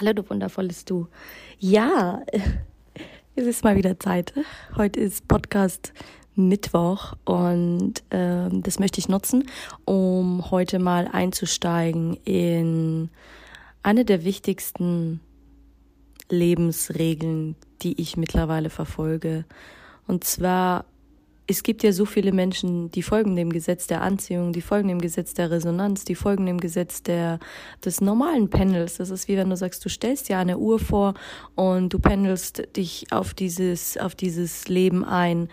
Hallo, du wundervolles Du. Ja, es ist mal wieder Zeit. Heute ist Podcast Mittwoch und äh, das möchte ich nutzen, um heute mal einzusteigen in eine der wichtigsten Lebensregeln, die ich mittlerweile verfolge. Und zwar es gibt ja so viele Menschen, die folgen dem Gesetz der Anziehung, die folgen dem Gesetz der Resonanz, die folgen dem Gesetz der, des normalen Pendels. Das ist wie wenn du sagst, du stellst dir eine Uhr vor und du pendelst dich auf dieses, auf dieses Leben ein.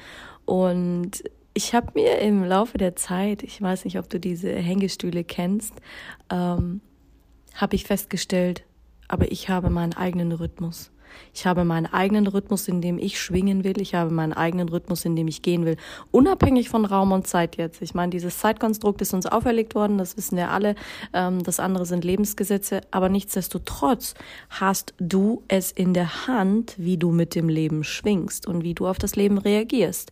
Und ich habe mir im Laufe der Zeit, ich weiß nicht, ob du diese Hängestühle kennst, ähm, habe ich festgestellt, aber ich habe meinen eigenen Rhythmus. Ich habe meinen eigenen Rhythmus, in dem ich schwingen will. Ich habe meinen eigenen Rhythmus, in dem ich gehen will. Unabhängig von Raum und Zeit jetzt. Ich meine, dieses Zeitkonstrukt ist uns auferlegt worden, das wissen wir alle. Ähm, das andere sind Lebensgesetze. Aber nichtsdestotrotz hast du es in der Hand, wie du mit dem Leben schwingst und wie du auf das Leben reagierst.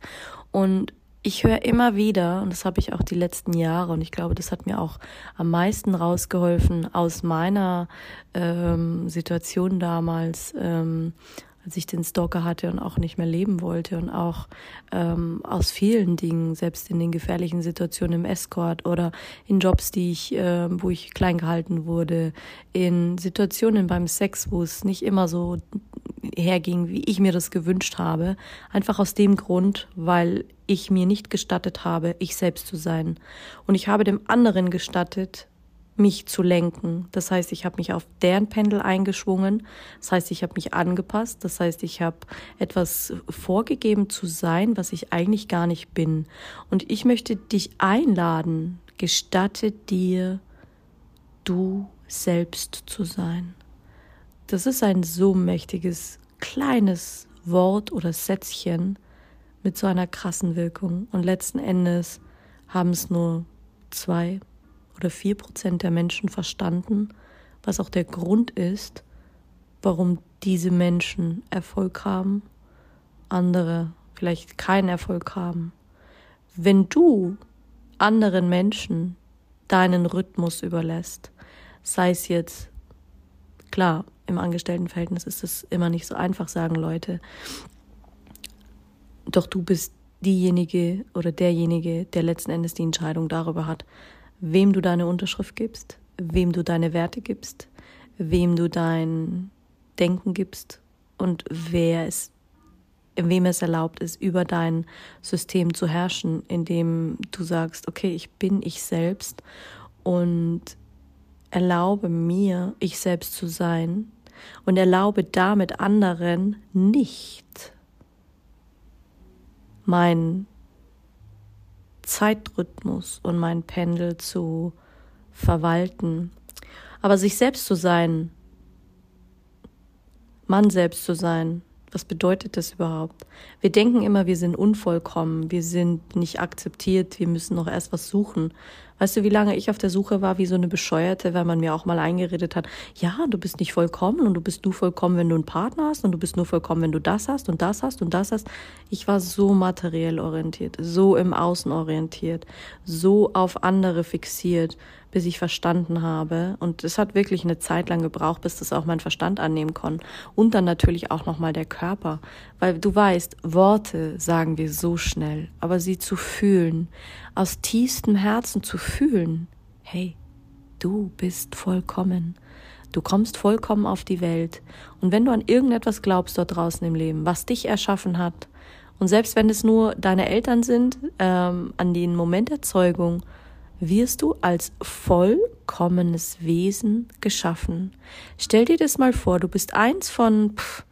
Und ich höre immer wieder, und das habe ich auch die letzten Jahre, und ich glaube, das hat mir auch am meisten rausgeholfen aus meiner ähm, Situation damals, ähm, als ich den Stalker hatte und auch nicht mehr leben wollte und auch ähm, aus vielen Dingen, selbst in den gefährlichen Situationen im Escort oder in Jobs, die ich, äh, wo ich klein gehalten wurde, in Situationen beim Sex, wo es nicht immer so herging, wie ich mir das gewünscht habe, einfach aus dem Grund, weil ich mir nicht gestattet habe, ich selbst zu sein. Und ich habe dem anderen gestattet, mich zu lenken. Das heißt, ich habe mich auf deren Pendel eingeschwungen. Das heißt, ich habe mich angepasst. Das heißt, ich habe etwas vorgegeben zu sein, was ich eigentlich gar nicht bin. Und ich möchte dich einladen, gestatte dir, du selbst zu sein. Das ist ein so mächtiges, kleines Wort oder Sätzchen mit so einer krassen Wirkung. Und letzten Endes haben es nur zwei oder vier Prozent der Menschen verstanden, was auch der Grund ist, warum diese Menschen Erfolg haben, andere vielleicht keinen Erfolg haben. Wenn du anderen Menschen deinen Rhythmus überlässt, sei es jetzt, klar, im Angestelltenverhältnis ist es immer nicht so einfach, sagen Leute, doch du bist diejenige oder derjenige, der letzten Endes die Entscheidung darüber hat, wem du deine Unterschrift gibst, wem du deine Werte gibst, wem du dein Denken gibst und wer es, wem es erlaubt ist, über dein System zu herrschen, indem du sagst, okay, ich bin ich selbst und erlaube mir, ich selbst zu sein und erlaube damit anderen nicht mein Zeitrhythmus und mein Pendel zu verwalten. Aber sich selbst zu sein, Mann selbst zu sein, was bedeutet das überhaupt? Wir denken immer, wir sind unvollkommen, wir sind nicht akzeptiert, wir müssen noch erst was suchen. Weißt du, wie lange ich auf der Suche war wie so eine Bescheuerte, weil man mir auch mal eingeredet hat, ja, du bist nicht vollkommen und du bist nur vollkommen, wenn du einen Partner hast und du bist nur vollkommen, wenn du das hast und das hast und das hast. Ich war so materiell orientiert, so im Außen orientiert, so auf andere fixiert, bis ich verstanden habe. Und es hat wirklich eine Zeit lang gebraucht, bis das auch mein Verstand annehmen konnte. Und dann natürlich auch nochmal der Körper. Weil du weißt, Worte sagen wir so schnell, aber sie zu fühlen, aus tiefstem Herzen zu fühlen, hey, du bist vollkommen. Du kommst vollkommen auf die Welt. Und wenn du an irgendetwas glaubst dort draußen im Leben, was dich erschaffen hat, und selbst wenn es nur deine Eltern sind, ähm, an den Moment der Zeugung, wirst du als vollkommenes Wesen geschaffen. Stell dir das mal vor, du bist eins von pff,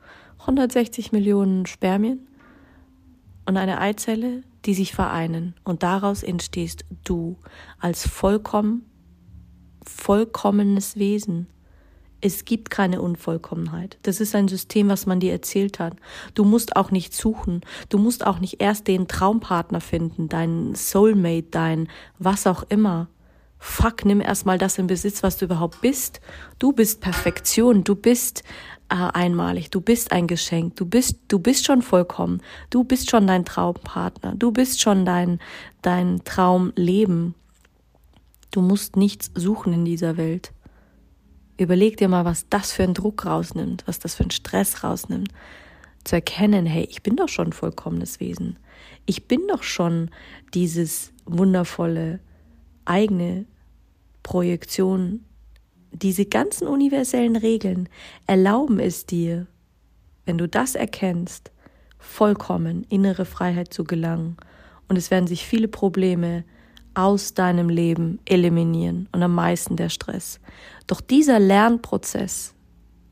160 Millionen Spermien und eine Eizelle, die sich vereinen und daraus entstehst du als vollkommen, vollkommenes Wesen. Es gibt keine Unvollkommenheit. Das ist ein System, was man dir erzählt hat. Du musst auch nicht suchen. Du musst auch nicht erst den Traumpartner finden, deinen Soulmate, dein was auch immer. Fuck, nimm erstmal das in Besitz, was du überhaupt bist. Du bist Perfektion. Du bist einmalig. Du bist ein Geschenk. Du bist, du bist schon vollkommen. Du bist schon dein Traumpartner. Du bist schon dein, dein Traumleben. Du musst nichts suchen in dieser Welt. Überleg dir mal, was das für ein Druck rausnimmt, was das für ein Stress rausnimmt. Zu erkennen, hey, ich bin doch schon ein vollkommenes Wesen. Ich bin doch schon dieses wundervolle eigene Projektion. Diese ganzen universellen Regeln erlauben es dir, wenn du das erkennst, vollkommen innere Freiheit zu gelangen. Und es werden sich viele Probleme aus deinem Leben eliminieren und am meisten der Stress. Doch dieser Lernprozess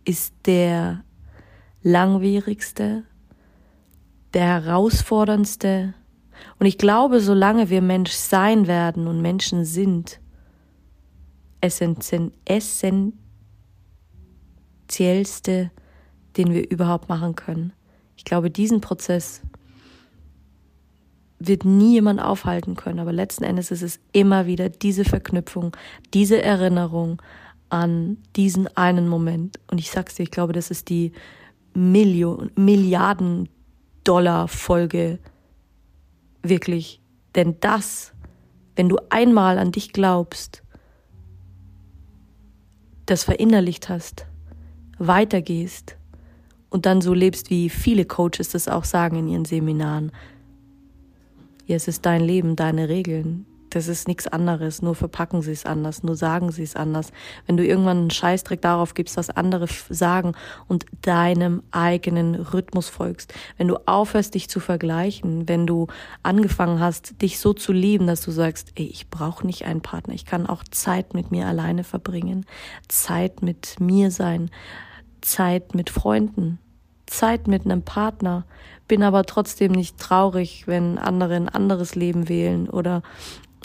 ist der langwierigste, der herausforderndste. Und ich glaube, solange wir Mensch sein werden und Menschen sind, essentiellste, den wir überhaupt machen können. Ich glaube, diesen Prozess wird nie jemand aufhalten können. Aber letzten Endes ist es immer wieder diese Verknüpfung, diese Erinnerung an diesen einen Moment. Und ich sag's dir, ich glaube, das ist die Million, Milliarden Dollar Folge wirklich. Denn das, wenn du einmal an dich glaubst, das verinnerlicht hast, weitergehst und dann so lebst, wie viele Coaches das auch sagen in ihren Seminaren, ja, es ist dein Leben, deine Regeln. Das ist nichts anderes, nur verpacken sie es anders, nur sagen sie es anders. Wenn du irgendwann einen Scheißdreck darauf gibst, was andere sagen und deinem eigenen Rhythmus folgst, wenn du aufhörst, dich zu vergleichen, wenn du angefangen hast, dich so zu lieben, dass du sagst, ey, ich brauche nicht einen Partner, ich kann auch Zeit mit mir alleine verbringen, Zeit mit mir sein, Zeit mit Freunden, Zeit mit einem Partner, bin aber trotzdem nicht traurig, wenn andere ein anderes Leben wählen oder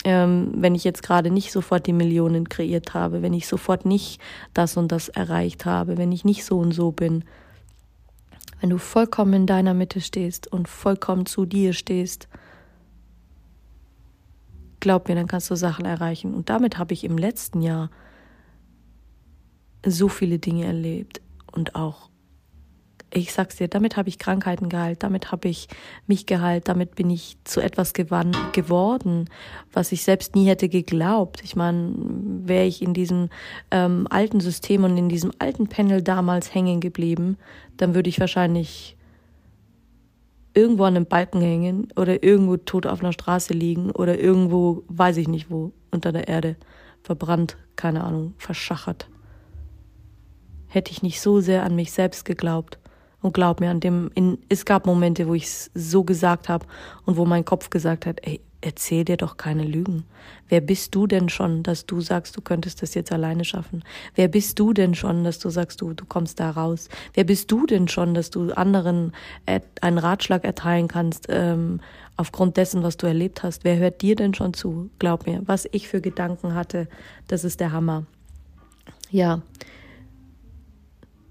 ähm, wenn ich jetzt gerade nicht sofort die Millionen kreiert habe, wenn ich sofort nicht das und das erreicht habe, wenn ich nicht so und so bin. Wenn du vollkommen in deiner Mitte stehst und vollkommen zu dir stehst, glaub mir, dann kannst du Sachen erreichen. Und damit habe ich im letzten Jahr so viele Dinge erlebt und auch ich sag's dir, damit habe ich Krankheiten geheilt, damit habe ich mich geheilt, damit bin ich zu etwas geworden, was ich selbst nie hätte geglaubt. Ich meine, wäre ich in diesem ähm, alten System und in diesem alten Panel damals hängen geblieben, dann würde ich wahrscheinlich irgendwo an einem Balken hängen oder irgendwo tot auf einer Straße liegen oder irgendwo, weiß ich nicht wo, unter der Erde, verbrannt, keine Ahnung, verschachert. Hätte ich nicht so sehr an mich selbst geglaubt. Und glaub mir, an dem, in, es gab Momente, wo ich es so gesagt habe und wo mein Kopf gesagt hat, ey, erzähl dir doch keine Lügen. Wer bist du denn schon, dass du sagst, du könntest das jetzt alleine schaffen? Wer bist du denn schon, dass du sagst, du, du kommst da raus? Wer bist du denn schon, dass du anderen einen Ratschlag erteilen kannst, ähm, aufgrund dessen, was du erlebt hast? Wer hört dir denn schon zu? Glaub mir, was ich für Gedanken hatte, das ist der Hammer. Ja.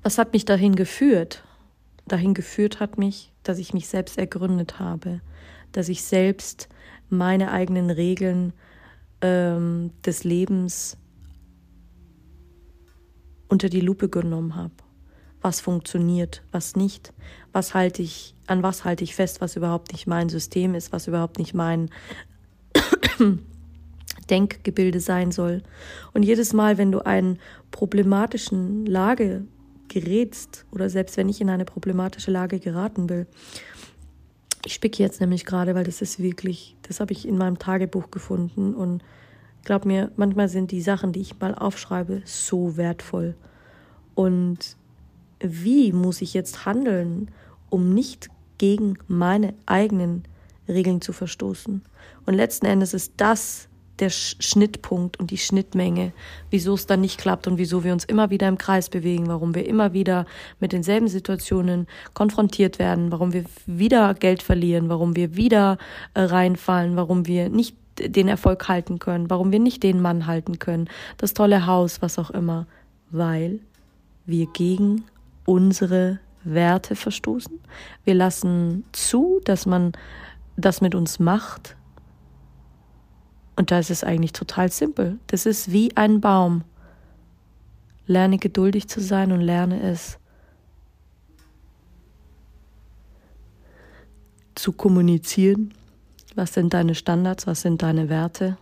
Was hat mich dahin geführt? Dahin geführt hat mich, dass ich mich selbst ergründet habe, dass ich selbst meine eigenen Regeln ähm, des Lebens unter die Lupe genommen habe. Was funktioniert, was nicht, was halte ich, an was halte ich fest, was überhaupt nicht mein System ist, was überhaupt nicht mein Denkgebilde sein soll. Und jedes Mal, wenn du einen problematischen Lage gerätst oder selbst wenn ich in eine problematische Lage geraten will. Ich spicke jetzt nämlich gerade, weil das ist wirklich, das habe ich in meinem Tagebuch gefunden und glaub mir, manchmal sind die Sachen, die ich mal aufschreibe, so wertvoll. Und wie muss ich jetzt handeln, um nicht gegen meine eigenen Regeln zu verstoßen? Und letzten Endes ist das der Schnittpunkt und die Schnittmenge, wieso es dann nicht klappt und wieso wir uns immer wieder im Kreis bewegen, warum wir immer wieder mit denselben Situationen konfrontiert werden, warum wir wieder Geld verlieren, warum wir wieder äh, reinfallen, warum wir nicht den Erfolg halten können, warum wir nicht den Mann halten können, das tolle Haus, was auch immer, weil wir gegen unsere Werte verstoßen. Wir lassen zu, dass man das mit uns macht. Und da ist es eigentlich total simpel. Das ist wie ein Baum. Lerne geduldig zu sein und lerne es zu kommunizieren. Was sind deine Standards? Was sind deine Werte?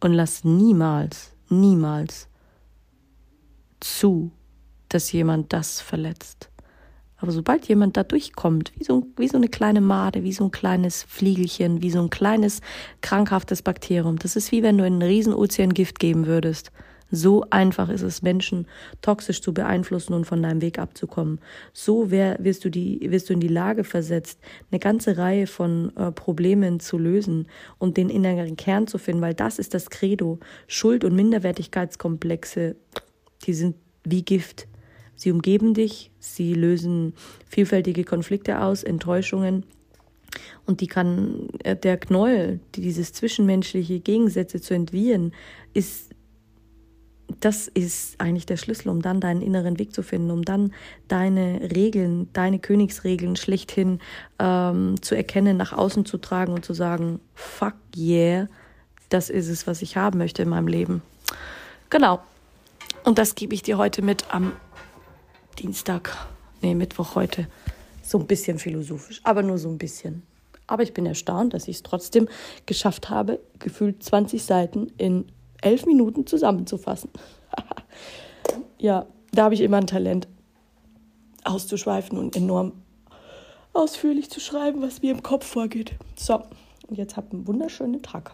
Und lass niemals, niemals zu, dass jemand das verletzt. Aber sobald jemand da durchkommt, wie so, wie so eine kleine Made, wie so ein kleines Fliegelchen, wie so ein kleines krankhaftes Bakterium, das ist wie wenn du einen riesen Ozean Gift geben würdest. So einfach ist es, Menschen toxisch zu beeinflussen und von deinem Weg abzukommen. So wär, wirst, du die, wirst du in die Lage versetzt, eine ganze Reihe von äh, Problemen zu lösen und den inneren Kern zu finden, weil das ist das Credo. Schuld- und Minderwertigkeitskomplexe, die sind wie Gift. Sie umgeben dich, sie lösen vielfältige Konflikte aus, Enttäuschungen. Und die kann, äh, der Knäuel, dieses zwischenmenschliche Gegensätze zu entwirren, ist das ist eigentlich der Schlüssel, um dann deinen inneren Weg zu finden, um dann deine Regeln, deine Königsregeln schlechthin ähm, zu erkennen, nach außen zu tragen und zu sagen, fuck yeah, das ist es, was ich haben möchte in meinem Leben. Genau. Und das gebe ich dir heute mit am Dienstag, nee, Mittwoch heute. So ein bisschen philosophisch, aber nur so ein bisschen. Aber ich bin erstaunt, dass ich es trotzdem geschafft habe, gefühlt 20 Seiten in elf Minuten zusammenzufassen. ja, da habe ich immer ein Talent, auszuschweifen und enorm ausführlich zu schreiben, was mir im Kopf vorgeht. So, und jetzt habt einen wunderschönen Tag.